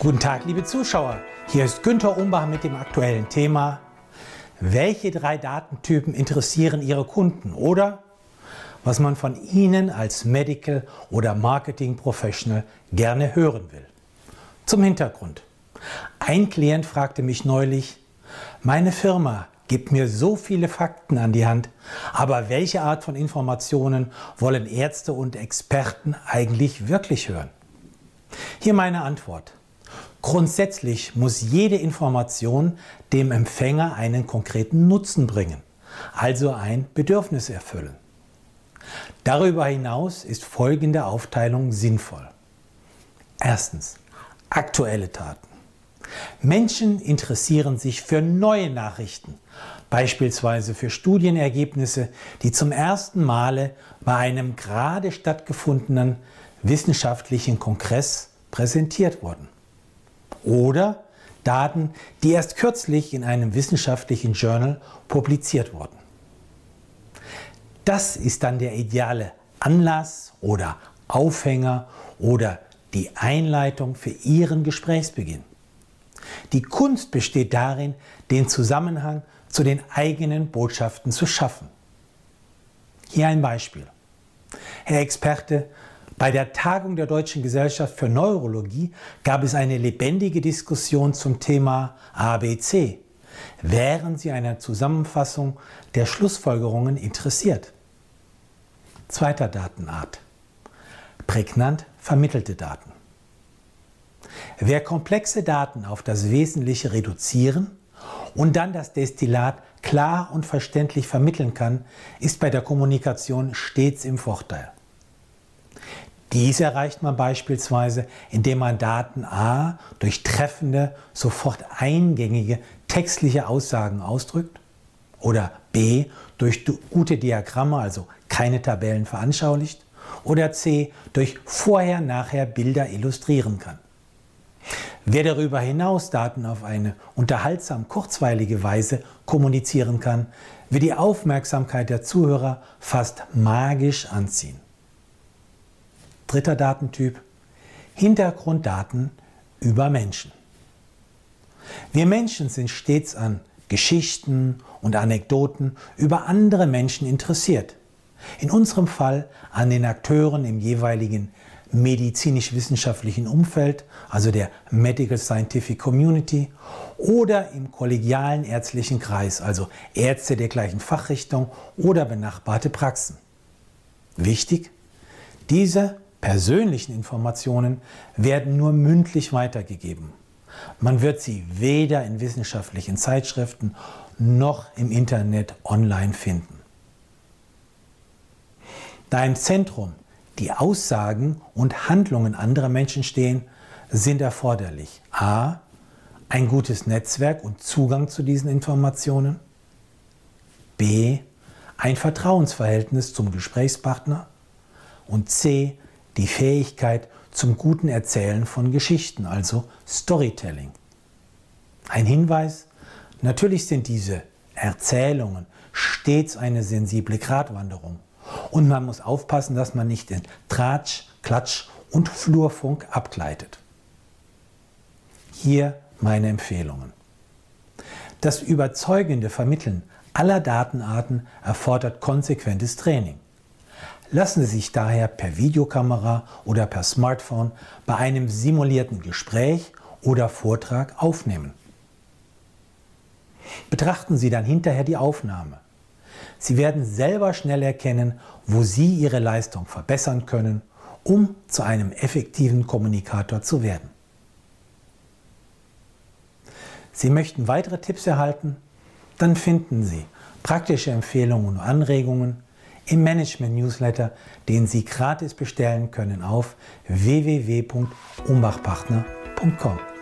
Guten Tag, liebe Zuschauer. Hier ist Günter Umbach mit dem aktuellen Thema. Welche drei Datentypen interessieren Ihre Kunden oder was man von Ihnen als Medical oder Marketing Professional gerne hören will? Zum Hintergrund. Ein Klient fragte mich neulich, meine Firma gibt mir so viele Fakten an die Hand, aber welche Art von Informationen wollen Ärzte und Experten eigentlich wirklich hören? Hier meine Antwort. Grundsätzlich muss jede Information dem Empfänger einen konkreten Nutzen bringen, also ein Bedürfnis erfüllen. Darüber hinaus ist folgende Aufteilung sinnvoll. Erstens, aktuelle Daten. Menschen interessieren sich für neue Nachrichten, beispielsweise für Studienergebnisse, die zum ersten Male bei einem gerade stattgefundenen wissenschaftlichen Kongress präsentiert wurden oder Daten, die erst kürzlich in einem wissenschaftlichen Journal publiziert wurden. Das ist dann der ideale Anlass oder Aufhänger oder die Einleitung für Ihren Gesprächsbeginn. Die Kunst besteht darin, den Zusammenhang zu den eigenen Botschaften zu schaffen. Hier ein Beispiel. Herr Experte, bei der Tagung der Deutschen Gesellschaft für Neurologie gab es eine lebendige Diskussion zum Thema ABC. Wären Sie einer Zusammenfassung der Schlussfolgerungen interessiert? Zweiter Datenart. Prägnant vermittelte Daten. Wer komplexe Daten auf das Wesentliche reduzieren und dann das Destillat klar und verständlich vermitteln kann, ist bei der Kommunikation stets im Vorteil. Dies erreicht man beispielsweise, indem man Daten A durch treffende, sofort eingängige textliche Aussagen ausdrückt oder B durch gute Diagramme, also keine Tabellen veranschaulicht oder C durch vorher-nachher Bilder illustrieren kann. Wer darüber hinaus Daten auf eine unterhaltsam kurzweilige Weise kommunizieren kann, wird die Aufmerksamkeit der Zuhörer fast magisch anziehen. Dritter Datentyp, Hintergrunddaten über Menschen. Wir Menschen sind stets an Geschichten und Anekdoten über andere Menschen interessiert. In unserem Fall an den Akteuren im jeweiligen medizinisch-wissenschaftlichen Umfeld, also der Medical Scientific Community, oder im kollegialen ärztlichen Kreis, also Ärzte der gleichen Fachrichtung oder benachbarte Praxen. Wichtig, diese persönlichen Informationen werden nur mündlich weitergegeben. Man wird sie weder in wissenschaftlichen Zeitschriften noch im Internet online finden. Da im Zentrum die Aussagen und Handlungen anderer Menschen stehen, sind erforderlich a. ein gutes Netzwerk und Zugang zu diesen Informationen, b. ein Vertrauensverhältnis zum Gesprächspartner und c die Fähigkeit zum guten Erzählen von Geschichten, also Storytelling. Ein Hinweis, natürlich sind diese Erzählungen stets eine sensible Gratwanderung. Und man muss aufpassen, dass man nicht in Tratsch, Klatsch und Flurfunk abgleitet. Hier meine Empfehlungen. Das überzeugende Vermitteln aller Datenarten erfordert konsequentes Training lassen Sie sich daher per Videokamera oder per Smartphone bei einem simulierten Gespräch oder Vortrag aufnehmen. Betrachten Sie dann hinterher die Aufnahme. Sie werden selber schnell erkennen, wo Sie Ihre Leistung verbessern können, um zu einem effektiven Kommunikator zu werden. Sie möchten weitere Tipps erhalten? Dann finden Sie praktische Empfehlungen und Anregungen im Management-Newsletter, den Sie gratis bestellen können auf www.umbachpartner.com.